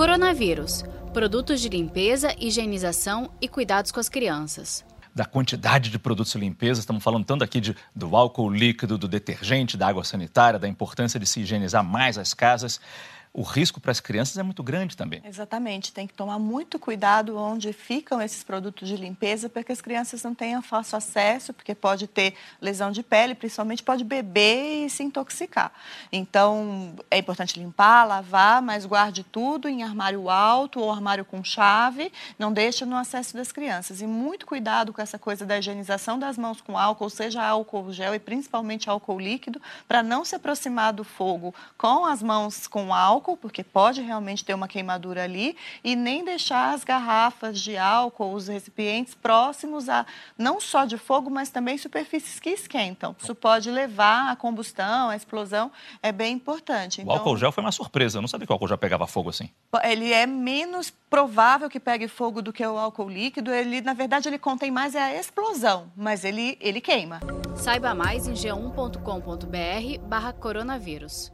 Coronavírus. Produtos de limpeza, higienização e cuidados com as crianças da quantidade de produtos de limpeza, estamos falando tanto aqui de, do álcool líquido, do detergente, da água sanitária, da importância de se higienizar mais as casas o risco para as crianças é muito grande também. Exatamente, tem que tomar muito cuidado onde ficam esses produtos de limpeza para que as crianças não tenham fácil acesso, porque pode ter lesão de pele, principalmente pode beber e se intoxicar. Então, é importante limpar, lavar, mas guarde tudo em armário alto ou armário com chave, não deixe no acesso das crianças. E muito cuidado com essa coisa da higienização das mãos com álcool, seja álcool gel e principalmente álcool líquido, para não se aproximar do fogo com as mãos com álcool álcool, porque pode realmente ter uma queimadura ali, e nem deixar as garrafas de álcool, os recipientes próximos a não só de fogo, mas também superfícies que esquentam. Isso pode levar à combustão, à explosão, é bem importante. Então, o álcool gel foi uma surpresa, eu não sabia que o álcool já pegava fogo assim. Ele é menos provável que pegue fogo do que o álcool líquido. Ele, na verdade, ele contém mais a explosão, mas ele, ele queima. Saiba mais em g1.com.br barra coronavírus.